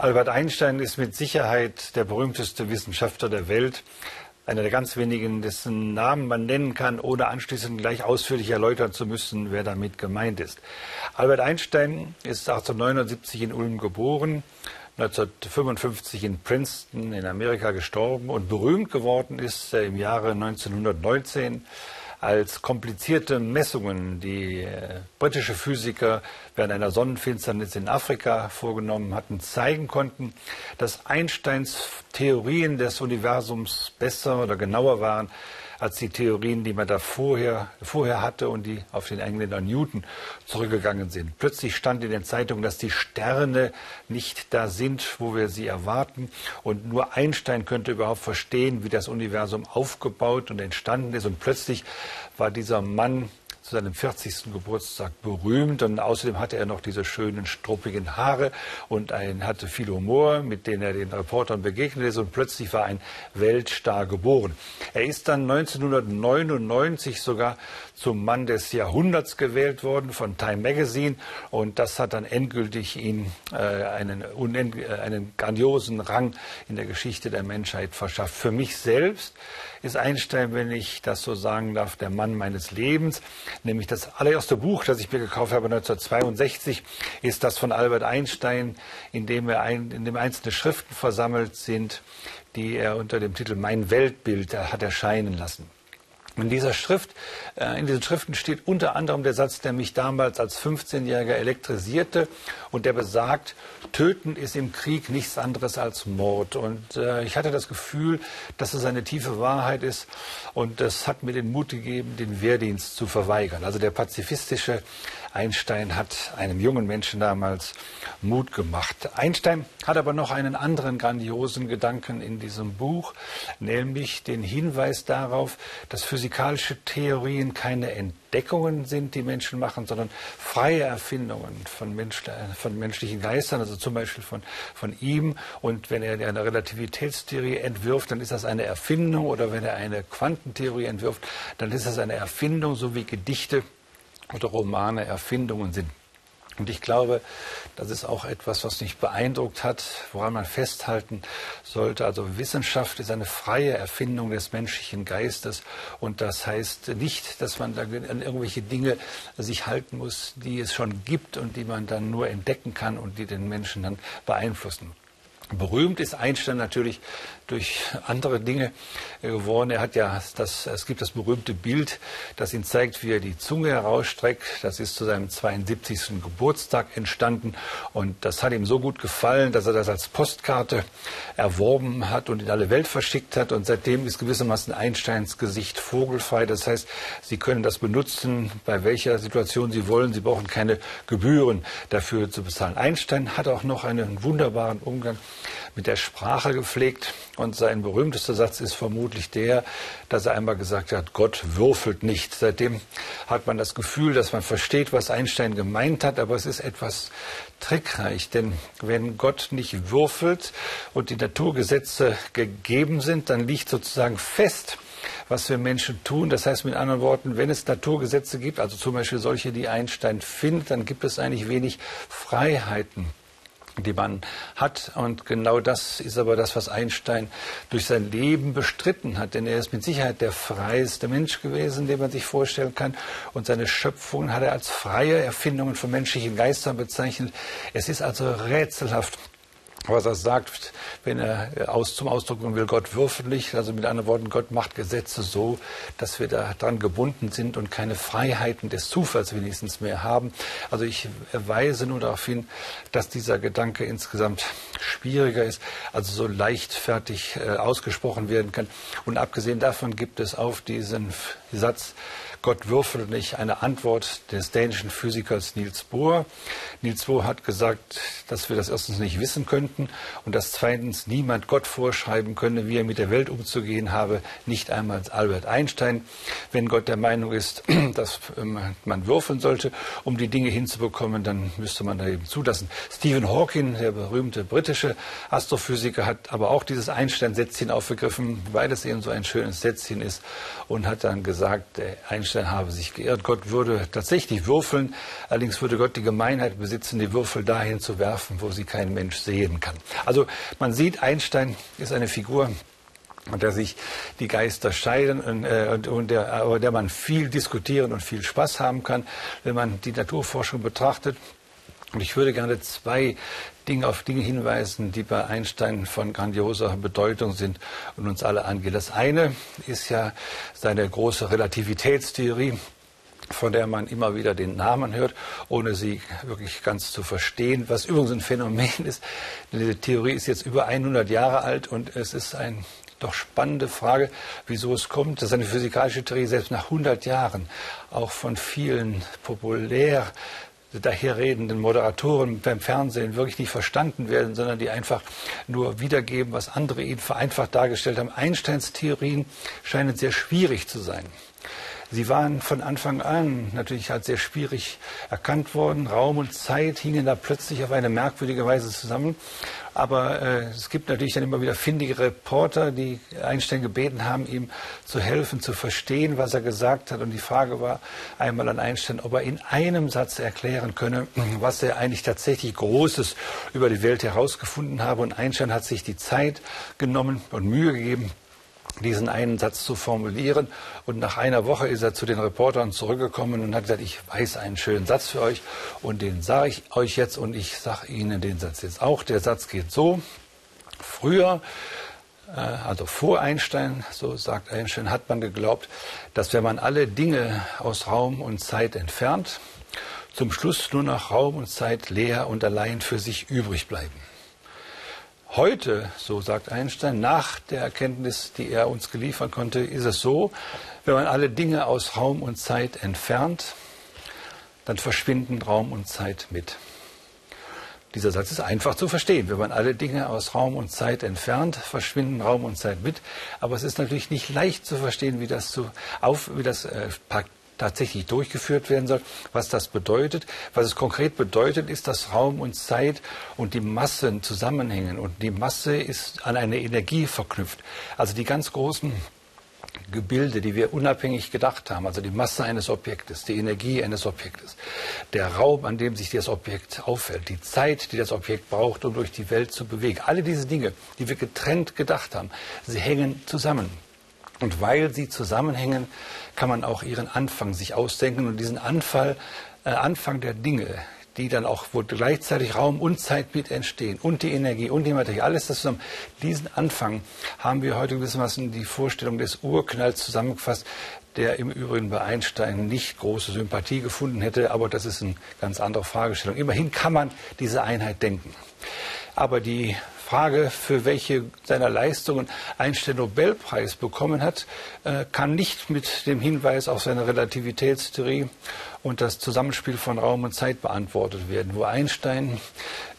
Albert Einstein ist mit Sicherheit der berühmteste Wissenschaftler der Welt. Einer der ganz wenigen, dessen Namen man nennen kann, ohne anschließend gleich ausführlich erläutern zu müssen, wer damit gemeint ist. Albert Einstein ist 1879 in Ulm geboren, 1955 in Princeton in Amerika gestorben und berühmt geworden ist er im Jahre 1919 als komplizierte Messungen, die äh, britische Physiker während einer Sonnenfinsternis in Afrika vorgenommen hatten, zeigen konnten, dass Einsteins Theorien des Universums besser oder genauer waren als die Theorien, die man da vorher, vorher hatte und die auf den Engländer Newton zurückgegangen sind. Plötzlich stand in den Zeitungen, dass die Sterne nicht da sind, wo wir sie erwarten. Und nur Einstein könnte überhaupt verstehen, wie das Universum aufgebaut und entstanden ist. Und plötzlich war dieser Mann zu seinem 40. Geburtstag berühmt und außerdem hatte er noch diese schönen struppigen Haare und ein, hatte viel Humor, mit dem er den Reportern begegnet ist und plötzlich war ein Weltstar geboren. Er ist dann 1999 sogar zum Mann des Jahrhunderts gewählt worden von Time Magazine und das hat dann endgültig ihn äh, einen, äh, einen grandiosen Rang in der Geschichte der Menschheit verschafft. Für mich selbst ist Einstein, wenn ich das so sagen darf, der Mann meines Lebens. Nämlich das allererste Buch, das ich mir gekauft habe 1962, ist das von Albert Einstein, in dem, er ein, in dem einzelne Schriften versammelt sind, die er unter dem Titel Mein Weltbild hat erscheinen lassen. In dieser Schrift, äh, in diesen Schriften steht unter anderem der Satz, der mich damals als 15-Jähriger elektrisierte und der besagt, Töten ist im Krieg nichts anderes als Mord. Und äh, ich hatte das Gefühl, dass es eine tiefe Wahrheit ist und das hat mir den Mut gegeben, den Wehrdienst zu verweigern. Also der pazifistische Einstein hat einem jungen Menschen damals Mut gemacht. Einstein hat aber noch einen anderen grandiosen Gedanken in diesem Buch, nämlich den Hinweis darauf, dass physikalische Theorien keine Entdeckungen sind, die Menschen machen, sondern freie Erfindungen von, Mensch, von menschlichen Geistern, also zum Beispiel von, von ihm. Und wenn er eine Relativitätstheorie entwirft, dann ist das eine Erfindung. Oder wenn er eine Quantentheorie entwirft, dann ist das eine Erfindung, so wie Gedichte oder Romane Erfindungen sind. Und ich glaube, das ist auch etwas, was mich beeindruckt hat, woran man festhalten sollte. Also Wissenschaft ist eine freie Erfindung des menschlichen Geistes. Und das heißt nicht, dass man an irgendwelche Dinge sich halten muss, die es schon gibt und die man dann nur entdecken kann und die den Menschen dann beeinflussen. Berühmt ist Einstein natürlich durch andere Dinge geworden. Er hat ja das, es gibt das berühmte Bild, das ihn zeigt, wie er die Zunge herausstreckt. Das ist zu seinem 72. Geburtstag entstanden und das hat ihm so gut gefallen, dass er das als Postkarte erworben hat und in alle Welt verschickt hat und seitdem ist gewissermaßen Einsteins Gesicht vogelfrei. Das heißt, Sie können das benutzen, bei welcher Situation Sie wollen. Sie brauchen keine Gebühren dafür zu bezahlen. Einstein hat auch noch einen wunderbaren Umgang mit der Sprache gepflegt. Und sein berühmtester Satz ist vermutlich der, dass er einmal gesagt hat, Gott würfelt nicht. Seitdem hat man das Gefühl, dass man versteht, was Einstein gemeint hat, aber es ist etwas trickreich, denn wenn Gott nicht würfelt und die Naturgesetze gegeben sind, dann liegt sozusagen fest, was wir Menschen tun. Das heißt mit anderen Worten, wenn es Naturgesetze gibt, also zum Beispiel solche, die Einstein findet, dann gibt es eigentlich wenig Freiheiten die man hat. Und genau das ist aber das, was Einstein durch sein Leben bestritten hat. Denn er ist mit Sicherheit der freiste Mensch gewesen, den man sich vorstellen kann. Und seine Schöpfungen hat er als freie Erfindungen von menschlichen Geistern bezeichnet. Es ist also rätselhaft, was er sagt, wenn er aus, zum Ausdruck bringen will, Gott würfelt nicht. Also mit anderen Worten, Gott macht Gesetze so, dass wir daran gebunden sind und keine Freiheiten des Zufalls wenigstens mehr haben. Also ich weise nur darauf hin, dass dieser Gedanke insgesamt schwieriger ist, also so leichtfertig äh, ausgesprochen werden kann. Und abgesehen davon gibt es auf diesen Satz, Gott würfelt nicht eine Antwort des dänischen Physikers Niels Bohr. Niels Bohr hat gesagt, dass wir das erstens nicht wissen könnten und dass zweitens niemand Gott vorschreiben könne, wie er mit der Welt umzugehen habe, nicht einmal Albert Einstein. Wenn Gott der Meinung ist, dass ähm, man würfeln sollte, um die Dinge hinzubekommen, dann müsste man da eben zulassen. Stephen Hawking, der berühmte britische Astrophysiker, hat aber auch dieses Einstein-Sätzchen aufgegriffen, weil es eben so ein schönes Sätzchen ist und hat dann gesagt, Einstein Einstein habe sich geirrt. Gott würde tatsächlich würfeln, allerdings würde Gott die Gemeinheit besitzen, die Würfel dahin zu werfen, wo sie kein Mensch sehen kann. Also man sieht, Einstein ist eine Figur, und der sich die Geister scheiden und, äh, und der, aber der man viel diskutieren und viel Spaß haben kann, wenn man die Naturforschung betrachtet. Und ich würde gerne zwei Dinge auf Dinge hinweisen, die bei Einstein von grandioser Bedeutung sind und uns alle angehen. Das eine ist ja seine große Relativitätstheorie, von der man immer wieder den Namen hört, ohne sie wirklich ganz zu verstehen, was übrigens ein Phänomen ist. Diese Theorie ist jetzt über 100 Jahre alt und es ist eine doch spannende Frage, wieso es kommt, dass eine physikalische Theorie selbst nach 100 Jahren auch von vielen populär daherredenden Moderatoren beim Fernsehen wirklich nicht verstanden werden, sondern die einfach nur wiedergeben, was andere ihnen vereinfacht dargestellt haben. Einsteins Theorien scheinen sehr schwierig zu sein. Sie waren von Anfang an natürlich halt sehr schwierig erkannt worden. Raum und Zeit hingen da plötzlich auf eine merkwürdige Weise zusammen. Aber äh, es gibt natürlich dann immer wieder findige Reporter, die Einstein gebeten haben, ihm zu helfen, zu verstehen, was er gesagt hat. Und die Frage war einmal an Einstein, ob er in einem Satz erklären könne, was er eigentlich tatsächlich Großes über die Welt herausgefunden habe. Und Einstein hat sich die Zeit genommen und Mühe gegeben, diesen einen Satz zu formulieren. Und nach einer Woche ist er zu den Reportern zurückgekommen und hat gesagt, ich weiß einen schönen Satz für euch und den sage ich euch jetzt und ich sage Ihnen den Satz jetzt auch. Der Satz geht so. Früher, äh, also vor Einstein, so sagt Einstein, hat man geglaubt, dass wenn man alle Dinge aus Raum und Zeit entfernt, zum Schluss nur noch Raum und Zeit leer und allein für sich übrig bleiben. Heute, so sagt Einstein, nach der Erkenntnis, die er uns geliefert konnte, ist es so, wenn man alle Dinge aus Raum und Zeit entfernt, dann verschwinden Raum und Zeit mit. Dieser Satz ist einfach zu verstehen. Wenn man alle Dinge aus Raum und Zeit entfernt, verschwinden Raum und Zeit mit. Aber es ist natürlich nicht leicht zu verstehen, wie das, zu, auf, wie das äh, tatsächlich durchgeführt werden soll. Was das bedeutet, was es konkret bedeutet, ist, dass Raum und Zeit und die Massen zusammenhängen. Und die Masse ist an eine Energie verknüpft. Also die ganz großen Gebilde, die wir unabhängig gedacht haben, also die Masse eines Objektes, die Energie eines Objektes, der Raum, an dem sich das Objekt auffällt, die Zeit, die das Objekt braucht, um durch die Welt zu bewegen. Alle diese Dinge, die wir getrennt gedacht haben, sie hängen zusammen. Und weil sie zusammenhängen, kann man auch ihren Anfang sich ausdenken und diesen Anfall, äh, Anfang der Dinge, die dann auch, wo gleichzeitig Raum und Zeit mit entstehen und die Energie und die Materie, alles das zusammen. Diesen Anfang haben wir heute gewissermaßen die Vorstellung des Urknalls zusammengefasst, der im Übrigen bei Einstein nicht große Sympathie gefunden hätte, aber das ist eine ganz andere Fragestellung. Immerhin kann man diese Einheit denken. Aber die Frage, für welche seiner Leistungen Einstein Nobelpreis bekommen hat, äh, kann nicht mit dem Hinweis auf seine Relativitätstheorie und das Zusammenspiel von Raum und Zeit beantwortet werden. Wo Einstein,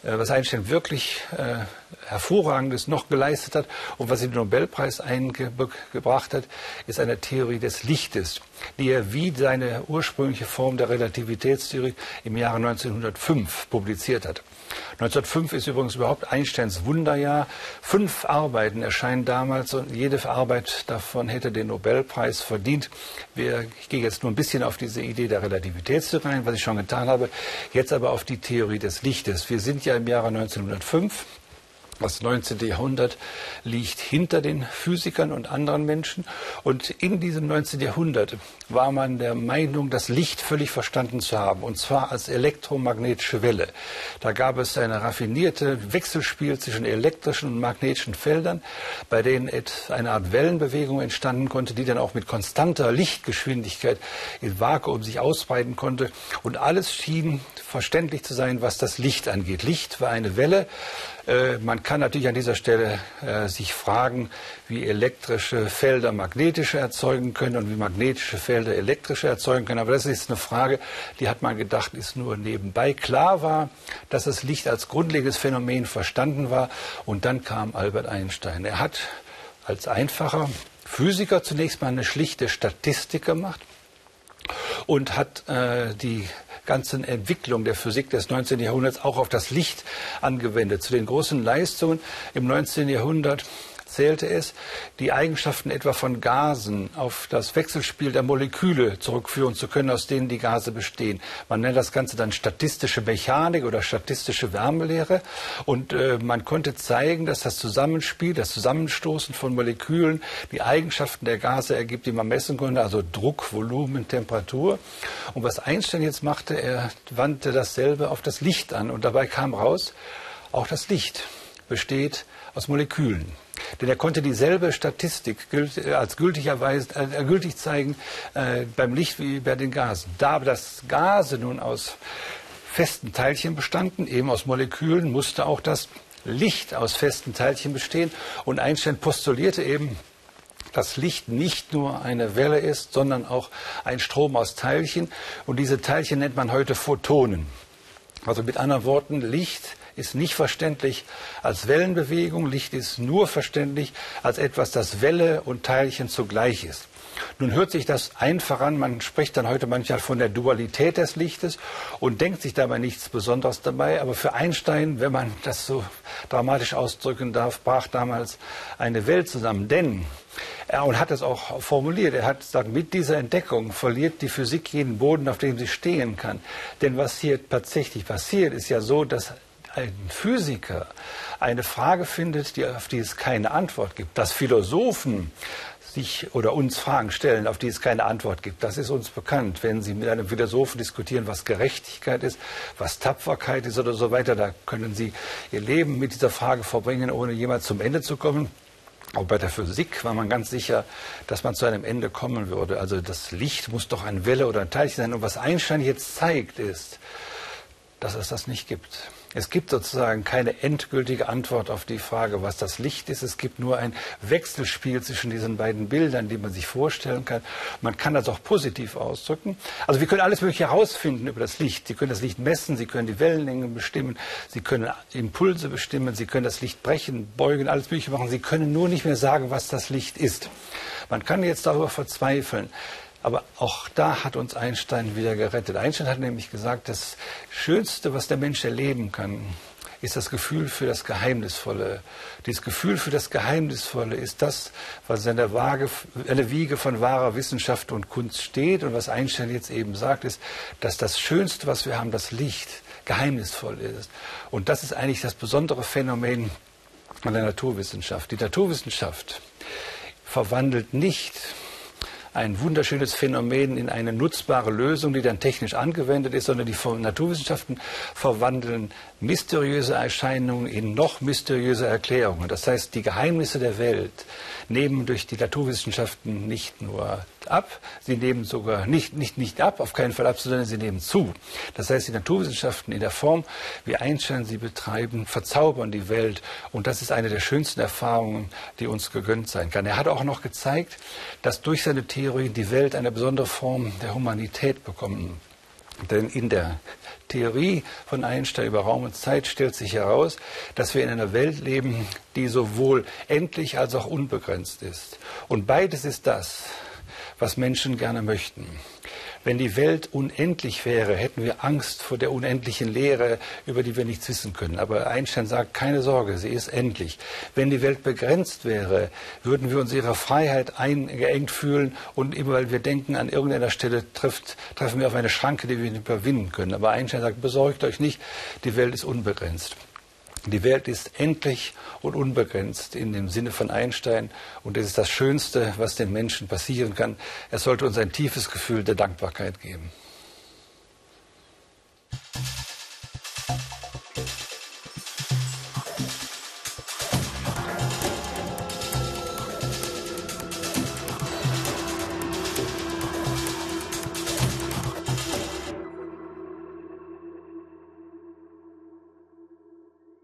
äh, was Einstein wirklich äh, hervorragendes noch geleistet hat und was ihm den Nobelpreis eingebracht hat, ist eine Theorie des Lichtes, die er wie seine ursprüngliche Form der Relativitätstheorie im Jahre 1905 publiziert hat. 1905 ist übrigens überhaupt Einsteins Wunderjahr. Fünf Arbeiten erscheinen damals und jede Arbeit davon hätte den Nobelpreis verdient. Ich gehe jetzt nur ein bisschen auf diese Idee der Relativitätstheorie rein, was ich schon getan habe. Jetzt aber auf die Theorie des Lichtes. Wir sind ja im Jahre 1905. Das 19. Jahrhundert liegt hinter den Physikern und anderen Menschen. Und in diesem 19. Jahrhundert war man der Meinung, das Licht völlig verstanden zu haben, und zwar als elektromagnetische Welle. Da gab es ein raffinierte Wechselspiel zwischen elektrischen und magnetischen Feldern, bei denen eine Art Wellenbewegung entstanden konnte, die dann auch mit konstanter Lichtgeschwindigkeit im Vakuum sich ausbreiten konnte. Und alles schien verständlich zu sein, was das Licht angeht. Licht war eine Welle. Äh, man kann natürlich an dieser Stelle äh, sich fragen, wie elektrische Felder magnetische erzeugen können und wie magnetische Felder elektrische erzeugen können. Aber das ist eine Frage, die hat man gedacht, ist nur nebenbei. Klar war, dass das Licht als grundlegendes Phänomen verstanden war. Und dann kam Albert Einstein. Er hat als einfacher Physiker zunächst mal eine schlichte Statistik gemacht und hat äh, die ganzen Entwicklung der Physik des 19. Jahrhunderts auch auf das Licht angewendet. Zu den großen Leistungen im 19. Jahrhundert zählte es, die Eigenschaften etwa von Gasen auf das Wechselspiel der Moleküle zurückführen zu können, aus denen die Gase bestehen. Man nennt das Ganze dann statistische Mechanik oder statistische Wärmelehre. Und äh, man konnte zeigen, dass das Zusammenspiel, das Zusammenstoßen von Molekülen die Eigenschaften der Gase ergibt, die man messen konnte, also Druck, Volumen, Temperatur. Und was Einstein jetzt machte, er wandte dasselbe auf das Licht an. Und dabei kam raus, auch das Licht besteht aus Molekülen. Denn er konnte dieselbe Statistik äh, als gültigerweise, äh, gültig zeigen äh, beim Licht wie bei den Gasen. Da aber das Gase nun aus festen Teilchen bestanden, eben aus Molekülen, musste auch das Licht aus festen Teilchen bestehen. Und Einstein postulierte eben, dass Licht nicht nur eine Welle ist, sondern auch ein Strom aus Teilchen. Und diese Teilchen nennt man heute Photonen. Also mit anderen Worten, Licht ist nicht verständlich als Wellenbewegung. Licht ist nur verständlich als etwas, das Welle und Teilchen zugleich ist. Nun hört sich das einfach an. Man spricht dann heute manchmal von der Dualität des Lichtes und denkt sich dabei nichts Besonderes dabei. Aber für Einstein, wenn man das so dramatisch ausdrücken darf, brach damals eine Welt zusammen. Denn er und hat es auch formuliert. Er hat gesagt, mit dieser Entdeckung verliert die Physik jeden Boden, auf dem sie stehen kann. Denn was hier tatsächlich passiert, ist ja so, dass ein Physiker eine Frage findet, die, auf die es keine Antwort gibt, dass Philosophen sich oder uns Fragen stellen, auf die es keine Antwort gibt. Das ist uns bekannt. Wenn Sie mit einem Philosophen diskutieren, was Gerechtigkeit ist, was Tapferkeit ist oder so weiter, da können Sie Ihr Leben mit dieser Frage verbringen, ohne jemals zum Ende zu kommen. Auch bei der Physik war man ganz sicher, dass man zu einem Ende kommen würde. Also das Licht muss doch eine Welle oder ein Teilchen sein. Und was Einstein jetzt zeigt, ist, dass es das nicht gibt. Es gibt sozusagen keine endgültige Antwort auf die Frage, was das Licht ist. Es gibt nur ein Wechselspiel zwischen diesen beiden Bildern, die man sich vorstellen kann. Man kann das auch positiv ausdrücken. Also wir können alles Mögliche herausfinden über das Licht. Sie können das Licht messen, Sie können die Wellenlänge bestimmen, Sie können Impulse bestimmen, Sie können das Licht brechen, beugen, alles Mögliche machen. Sie können nur nicht mehr sagen, was das Licht ist. Man kann jetzt darüber verzweifeln. Aber auch da hat uns Einstein wieder gerettet. Einstein hat nämlich gesagt, das Schönste, was der Mensch erleben kann, ist das Gefühl für das Geheimnisvolle. Dieses Gefühl für das Geheimnisvolle ist das, was in der, Waage, in der Wiege von wahrer Wissenschaft und Kunst steht. Und was Einstein jetzt eben sagt, ist, dass das Schönste, was wir haben, das Licht, geheimnisvoll ist. Und das ist eigentlich das besondere Phänomen an der Naturwissenschaft. Die Naturwissenschaft verwandelt nicht ein wunderschönes Phänomen in eine nutzbare Lösung, die dann technisch angewendet ist, sondern die Naturwissenschaften verwandeln mysteriöse Erscheinungen in noch mysteriöse Erklärungen. Das heißt, die Geheimnisse der Welt nehmen durch die Naturwissenschaften nicht nur ab, sie nehmen sogar nicht, nicht, nicht ab, auf keinen Fall ab, sondern sie nehmen zu. Das heißt, die Naturwissenschaften in der Form, wie Einstein sie betreiben, verzaubern die Welt. Und das ist eine der schönsten Erfahrungen, die uns gegönnt sein kann. Er hat auch noch gezeigt, dass durch seine Theorien die Welt eine besondere Form der Humanität bekommen. Denn in der Theorie von Einstein über Raum und Zeit stellt sich heraus, dass wir in einer Welt leben, die sowohl endlich als auch unbegrenzt ist. Und beides ist das, was Menschen gerne möchten. Wenn die Welt unendlich wäre, hätten wir Angst vor der unendlichen Leere, über die wir nichts wissen können. Aber Einstein sagt, keine Sorge, sie ist endlich. Wenn die Welt begrenzt wäre, würden wir uns ihrer Freiheit eingeengt fühlen und immer weil wir denken, an irgendeiner Stelle trifft, treffen wir auf eine Schranke, die wir nicht überwinden können. Aber Einstein sagt, besorgt euch nicht, die Welt ist unbegrenzt. Die Welt ist endlich und unbegrenzt in dem Sinne von Einstein und es ist das Schönste, was den Menschen passieren kann. Es sollte uns ein tiefes Gefühl der Dankbarkeit geben.